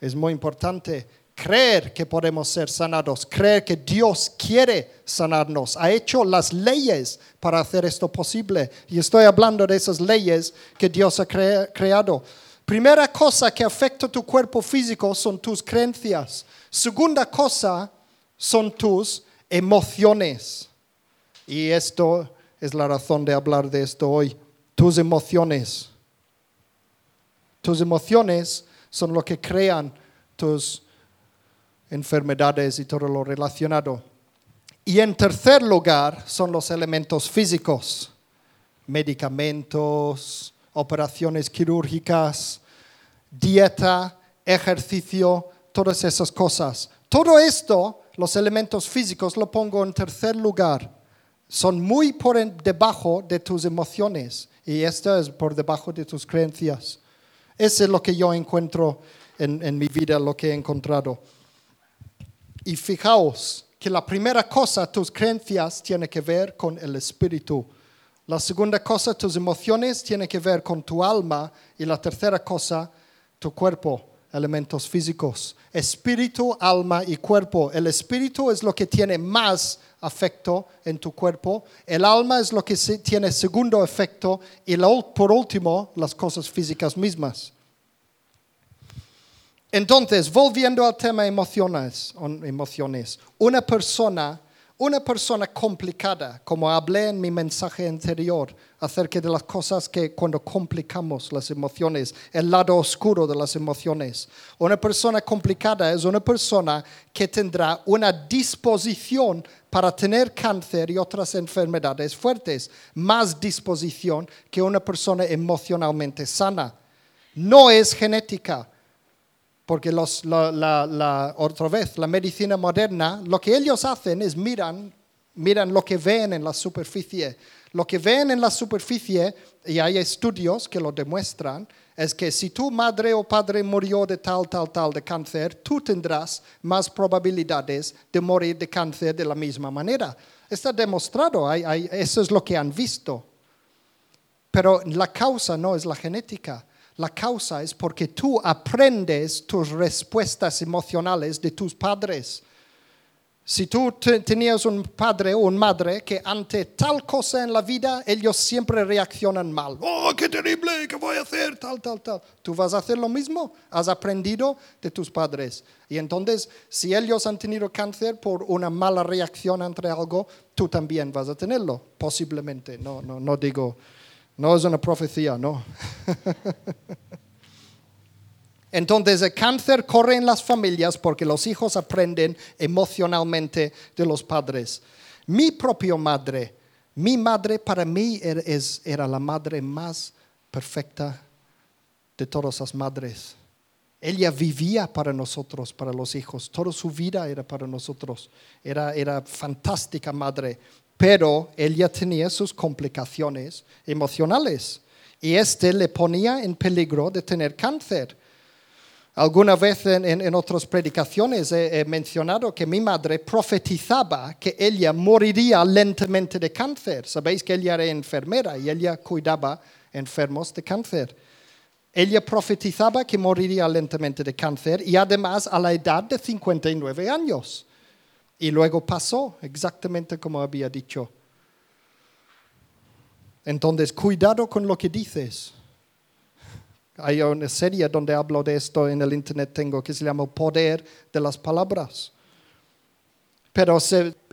Es muy importante creer que podemos ser sanados, creer que Dios quiere sanarnos, ha hecho las leyes para hacer esto posible. Y estoy hablando de esas leyes que Dios ha creado. Primera cosa que afecta tu cuerpo físico son tus creencias. Segunda cosa son tus emociones. Y esto es la razón de hablar de esto hoy. Tus emociones. Tus emociones son lo que crean tus enfermedades y todo lo relacionado. Y en tercer lugar son los elementos físicos, medicamentos, operaciones quirúrgicas, dieta, ejercicio, todas esas cosas. Todo esto, los elementos físicos, lo pongo en tercer lugar. Son muy por debajo de tus emociones y esto es por debajo de tus creencias. Eso es lo que yo encuentro en, mi vida, lo que he encontrado. Y fijaos que la primera cosa, tus creencias, tiene que ver con el espíritu. La segunda cosa, tus emociones, tiene que ver con tu alma. Y la tercera cosa, tu cuerpo. Elementos físicos, espíritu, alma y cuerpo. El espíritu es lo que tiene más afecto en tu cuerpo, el alma es lo que tiene segundo efecto y por último las cosas físicas mismas. Entonces, volviendo al tema emociones, emociones, una persona una persona complicada, como hablé en mi mensaje anterior acerca de las cosas que cuando complicamos las emociones, el lado oscuro de las emociones. Una persona complicada es una persona que tendrá una disposición para tener cáncer y otras enfermedades fuertes, más disposición que una persona emocionalmente sana. No es genética porque la, otra vez, la medicina moderna, lo que ellos hacen es miran, miran lo que ven en la superficie. Lo que ven en la superficie, y hay estudios que lo demuestran, es que si tu madre o padre murió de tal, tal, tal de cáncer, tú tendrás más probabilidades de morir de cáncer de la misma manera. Está demostrado, eso es lo que han visto. Pero la causa no es la genética. La causa es porque tú aprendes tus respuestas emocionales de tus padres. Si tú tenías un padre o una madre que ante tal cosa en la vida, ellos siempre reaccionan mal. ¡Oh, qué terrible! ¿Qué voy a hacer? Tal, tal, tal. Tú vas a hacer lo mismo. Has aprendido de tus padres. Y entonces, si ellos han tenido cáncer por una mala reacción ante algo, tú también vas a tenerlo, posiblemente. No, no, no digo no es una profecía, no. Entonces el cáncer corre en las familias porque los hijos aprenden emocionalmente de los padres. Mi propia madre, mi madre para mí era, era la madre más perfecta de todas las madres. Ella vivía para nosotros, para los hijos. Toda su vida era para nosotros. Era, era fantástica madre pero ella tenía sus complicaciones emocionales y este le ponía en peligro de tener cáncer. Alguna vez en, otras predicaciones he, mencionado que mi madre profetizaba que ella moriría lentamente de cáncer. Sabéis que ella era enfermera y ella cuidaba enfermos de cáncer. Ella profetizaba que moriría lentamente de cáncer y además a la edad de 59 años. Y luego pasó exactamente como había dicho. Entonces, cuidado con lo que dices. Hay una serie donde hablo de esto en el internet, tengo que se llama Poder de las Palabras. Pero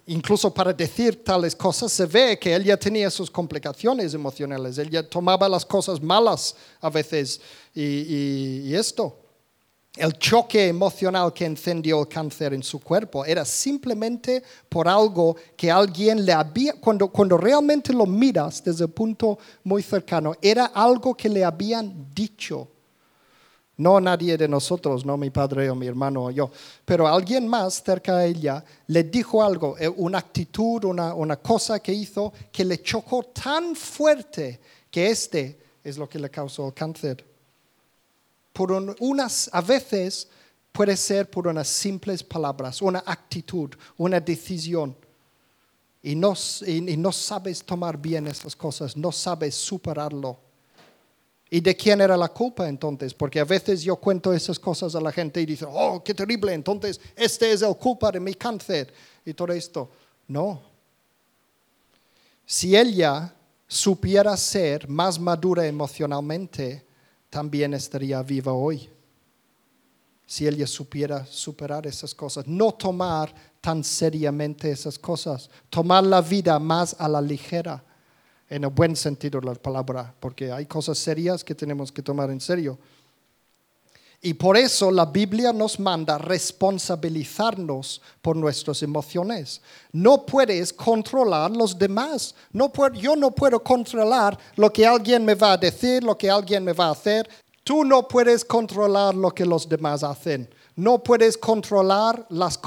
incluso para decir tales cosas se ve que ella tenía sus complicaciones emocionales, ella tomaba las cosas malas a veces y esto. El choque emocional que encendió el cáncer en su cuerpo era simplemente por algo que alguien le había, cuando, cuando realmente lo miras desde un punto muy cercano, era algo que le habían dicho. No nadie de nosotros, no mi padre o mi hermano o yo, pero alguien más cerca de ella le dijo algo, eh, una actitud, una, una cosa que hizo que le chocó tan fuerte que este es lo que le causó el cáncer por unas, a veces puede ser por unas simples palabras, una actitud, una decisión. Y no, y no sabes tomar bien esas cosas, no sabes superarlo. ¿Y de quién era la culpa entonces? Porque a veces yo cuento esas cosas a la gente y dicen, oh, qué terrible, entonces este es el culpa de mi cáncer y todo esto. No. Si ella supiera ser más madura emocionalmente, también estaría viva hoy. Si ella supiera superar esas cosas, no tomar tan seriamente esas cosas, tomar la vida más a la ligera, en el buen sentido de la palabra, porque hay cosas serias que tenemos que tomar en serio. Y por eso la Biblia nos manda responsabilizarnos por nuestras emociones. No puedes controlar los demás. No yo no puedo controlar lo que alguien me va a decir, lo que alguien me va a hacer. Tú no puedes controlar lo que los demás hacen. No puedes controlar las,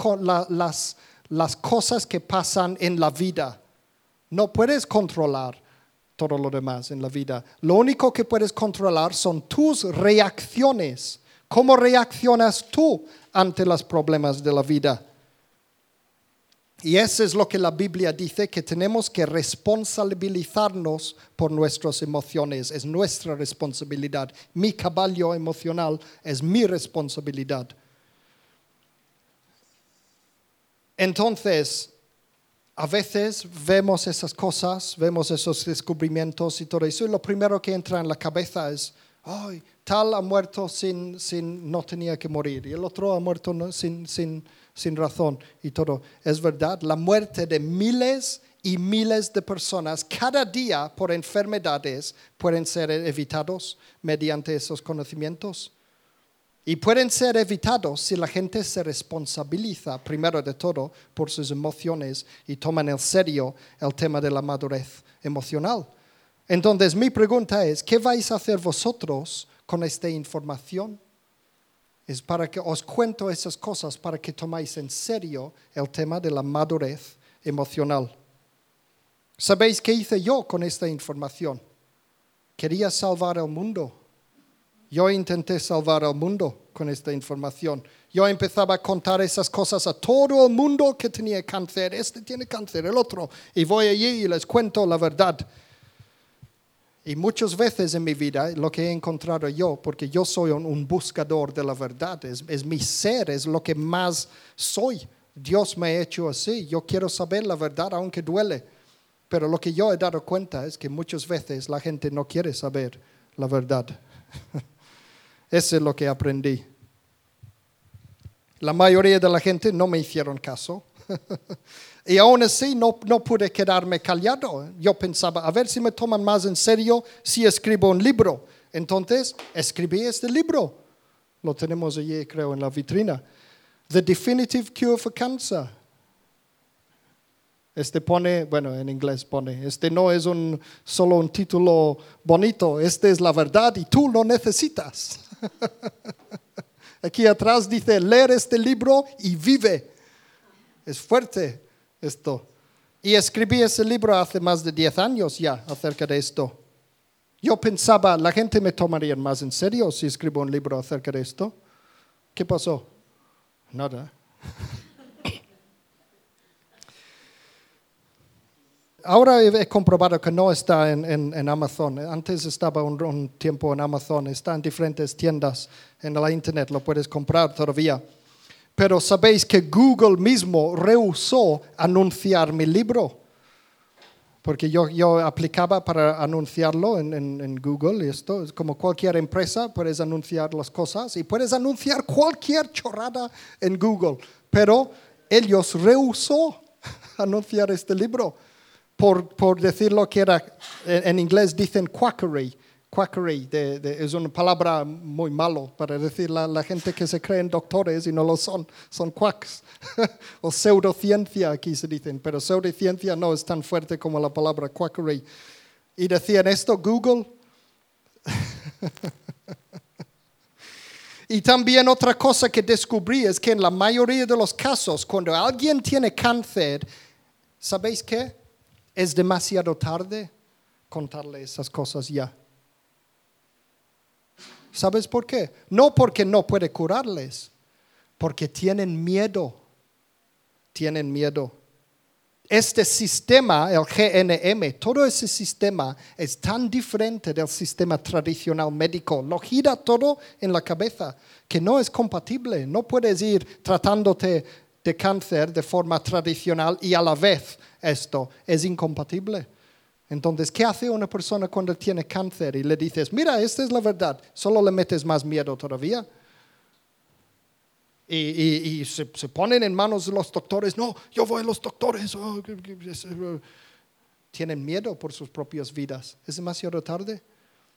las, las cosas que pasan en la vida. No puedes controlar todo lo demás en la vida. Lo único que puedes controlar son tus reacciones ¿Cómo reaccionas tú ante los problemas de la vida? Y eso es lo que la Biblia dice, que tenemos que responsabilizarnos por nuestras emociones. Es nuestra responsabilidad. Mi caballo emocional es mi responsabilidad. Entonces, a veces vemos esas cosas, vemos esos descubrimientos y todo eso, y lo primero que entra en la cabeza es, ay, tal ha muerto sin, sin no tenía que morir, y el otro ha muerto sin, sin, sin razón y todo. Es verdad, la muerte de miles y miles de personas cada día por enfermedades pueden ser evitados mediante esos conocimientos. Y pueden ser evitados si la gente se responsabiliza, primero de todo, por sus emociones y toman en serio el tema de la madurez emocional. Entonces, mi pregunta es, ¿qué vais a hacer vosotros con esta información? Es para que os cuento esas cosas, para que tomáis en serio el tema de la madurez emocional. ¿Sabéis qué hice yo con esta información? Quería salvar el mundo yo intenté salvar al mundo con esta información. Yo empezaba a contar esas cosas a todo el mundo que tenía cáncer. Este tiene cáncer, el otro. Y voy allí y les cuento la verdad. Y muchas veces en mi vida lo que he encontrado yo, porque yo soy un, buscador de la verdad, es, es, mi ser, es lo que más soy. Dios me ha hecho así. Yo quiero saber la verdad aunque duele. Pero lo que yo he dado cuenta es que muchas veces la gente no quiere saber la verdad. Eso es lo que aprendí. La mayoría de la gente no me hicieron caso. y aún así no, no pude quedarme callado. Yo pensaba, a ver si me toman más en serio si escribo un libro. Entonces, escribí este libro. Lo tenemos allí, creo, en la vitrina. The Definitive Cure for Cancer. Este pone, bueno, en inglés pone, este no es un, solo un título bonito, este es la verdad y tú lo necesitas. Aquí atrás dice, leer este libro y vive. Es fuerte esto. Y escribí ese libro hace más de 10 años ya acerca de esto. Yo pensaba, la gente me tomaría más en serio si escribo un libro acerca de esto. ¿Qué pasó? Nada. Ahora he comprobado que no está en, Amazon. Antes estaba un, tiempo en Amazon. Está en diferentes tiendas en la internet. Lo puedes comprar todavía. Pero sabéis que Google mismo rehusó anunciar mi libro. Porque yo, yo aplicaba para anunciarlo en, en, Google. Y esto es como cualquier empresa. Puedes anunciar las cosas y puedes anunciar cualquier chorrada en Google. Pero ellos rehusó anunciar este libro por, por decir lo que era, en inglés dicen quackery. Quackery es una palabra muy malo para decir la, la, gente que se creen doctores y no lo son, son quacks. o pseudociencia aquí se dicen, pero pseudociencia no es tan fuerte como la palabra quackery. Y decían esto, Google. y también otra cosa que descubrí es que en la mayoría de los casos, cuando alguien tiene cáncer, ¿sabéis qué? Es demasiado tarde contarle esas cosas ya. ¿Sabes por qué? No porque no puede curarles, porque tienen miedo. Tienen miedo. Este sistema, el GNM, todo ese sistema es tan diferente del sistema tradicional médico. Lo gira todo en la cabeza, que no es compatible. No puedes ir tratándote de cáncer de forma tradicional y a la vez esto es incompatible. Entonces, ¿qué hace una persona cuando tiene cáncer y le dices, mira, esta es la verdad? Solo le metes más miedo todavía. Y, se, ponen en manos de los doctores, no, yo voy a los doctores. Oh, tienen miedo por sus propias vidas. Es demasiado tarde.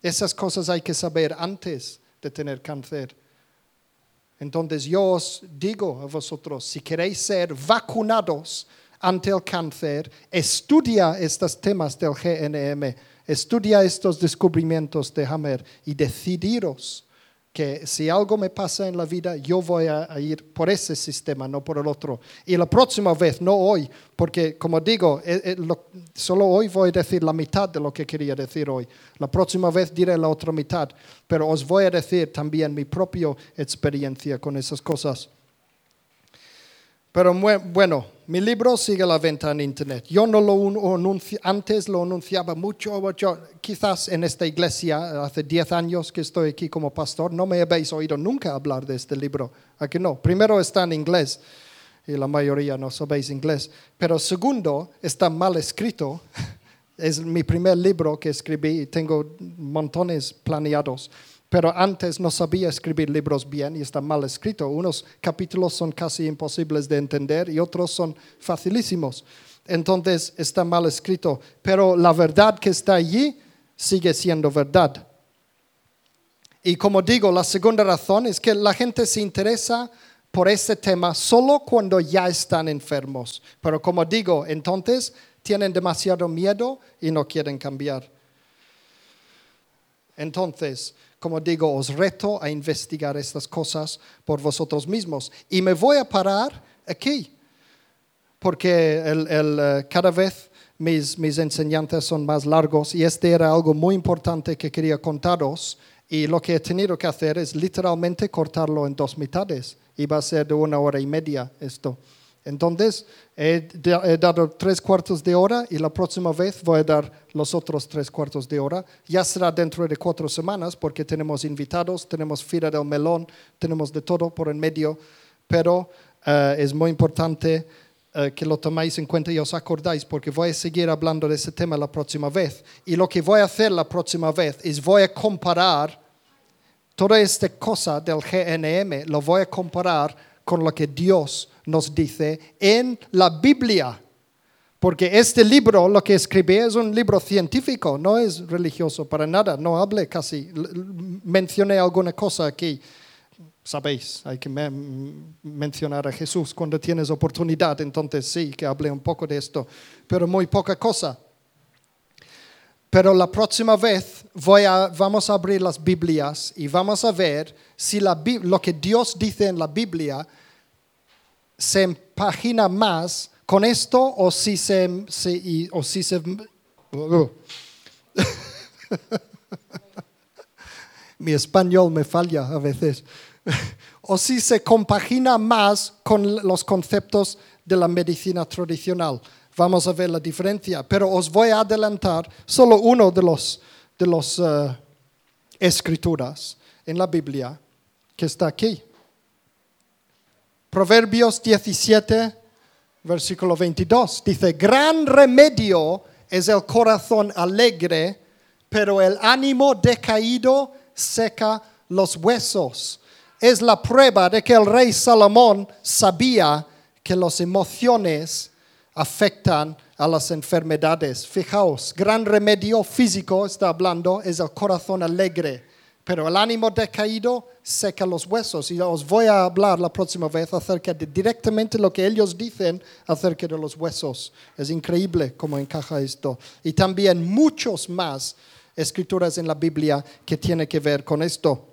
Esas cosas hay que saber antes de tener cáncer. Entonces yo os digo a vosotros, si queréis ser vacunados, ante el cáncer, estudia estos temas del GNM, estudia estos descubrimientos de Hammer y decidiros que si algo me pasa en la vida, yo voy a, ir por ese sistema, no por el otro. Y la próxima vez, no hoy, porque como digo, eh, eh, solo hoy voy a decir la mitad de lo que quería decir hoy. La próxima vez diré la otra mitad, pero os voy a decir también mi propia experiencia con esas cosas. Pero bueno, Mi libro sigue la venta en internet. Yo no lo un- anunci- antes lo anunciaba mucho, mucho. Quizás en esta iglesia, hace 10 años que estoy aquí como pastor, no me habéis oído nunca hablar de este libro. ¿A que no? Primero está en inglés y la mayoría no sabéis inglés. Pero segundo, está mal escrito. Es mi primer libro que escribí y tengo montones planeados. Pero antes no sabía escribir libros bien y está mal escrito. Unos capítulos son casi imposibles de entender y otros son facilísimos. Entonces está mal escrito. Pero la verdad que está allí sigue siendo verdad. Y como digo, la segunda razón es que la gente se interesa por este tema solo cuando ya están enfermos. Pero como digo, entonces tienen demasiado miedo y no quieren cambiar. Entonces, como digo, os reto a investigar estas cosas por vosotros mismos. Y me voy a parar aquí, porque eh, cada vez mis, mis enseñanzas son más largos y este era algo muy importante que quería contaros. Y lo que he tenido que hacer es literalmente cortarlo en dos mitades. Y va a ser de una hora y media esto. Entonces, he, he dado tres cuartos de hora y la próxima vez voy a dar los otros tres cuartos de hora. Ya será dentro de cuatro semanas porque tenemos invitados, tenemos Fira del Melón, tenemos de todo por en medio, pero eh, es muy importante eh, que lo tomáis en cuenta y os acordáis porque voy a seguir hablando de ese tema la próxima vez. Y lo que voy a hacer la próxima vez es voy a comparar toda esta cosa del GNM, lo voy a comparar con lo que Dios nos dice en la Biblia. Porque este libro, lo que escribí, es un libro científico, no es religioso para nada. No hablé casi, mencioné alguna cosa aquí. Sabéis, hay que me- mencionar a Jesús cuando tienes oportunidad, entonces sí, que hablé un poco de esto, pero muy poca cosa. Pero la próxima vez voy a, vamos a abrir las Biblias y vamos a ver si la, lo que Dios dice en la Biblia se empagina más con esto o si se... se- y- o si se Mi español me falla a veces. o si se compagina más con los conceptos de la medicina tradicional. Vamos a ver la diferencia, pero os voy a adelantar solo uno de los de los eh, escrituras en la Biblia que está aquí. Proverbios 17, versículo 22, dice, gran remedio es el corazón alegre, pero el ánimo decaído seca los huesos. Es la prueba de que el rey Salomón sabía que las emociones afectan a las enfermedades. Fijaos, gran remedio físico está hablando es el corazón alegre, pero el ánimo decaído seca los huesos. Y os voy a hablar la próxima vez acerca de directamente lo que ellos dicen acerca de los huesos. Es increíble cómo encaja esto. Y también muchos más escrituras en la Biblia que tienen que ver con esto.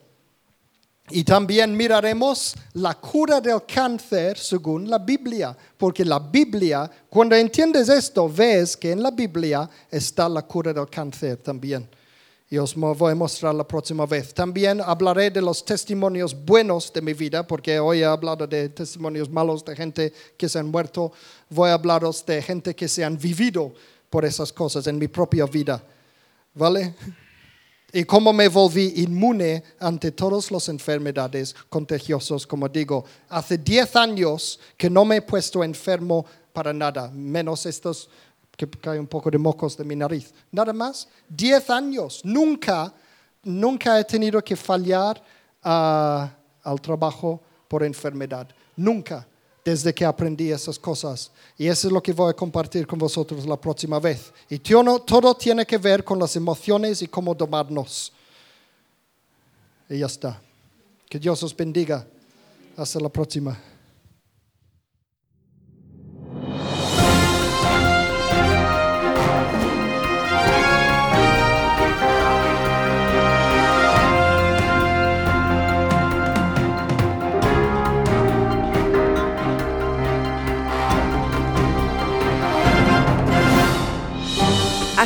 Y también miraremos la cura del cáncer según la Biblia, porque la Biblia, cuando entiendes esto, ves que en la Biblia está la cura del cáncer también. Y os voy a mostrar la próxima vez. También hablaré de los testimonios buenos de mi vida, porque hoy he hablado de testimonios malos de gente que se han muerto. Voy a hablaros de gente que se han vivido por esas cosas en mi propia vida. ¿Vale? Y cómo me volví inmune ante todas las enfermedades contagiosas, como digo. Hace 10 años que no me he puesto enfermo para nada, menos estos que cae un poco de mocos de mi nariz. Nada más. 10 años. Nunca, nunca he tenido que fallar ah, al trabajo por enfermedad. Nunca. Desde que aprendí esas cosas. Y eso es lo que voy a compartir con vosotros la próxima vez. Y todo, tiene que ver con las emociones y cómo domarnos. Y ya está. Que Dios os bendiga. Hasta la próxima.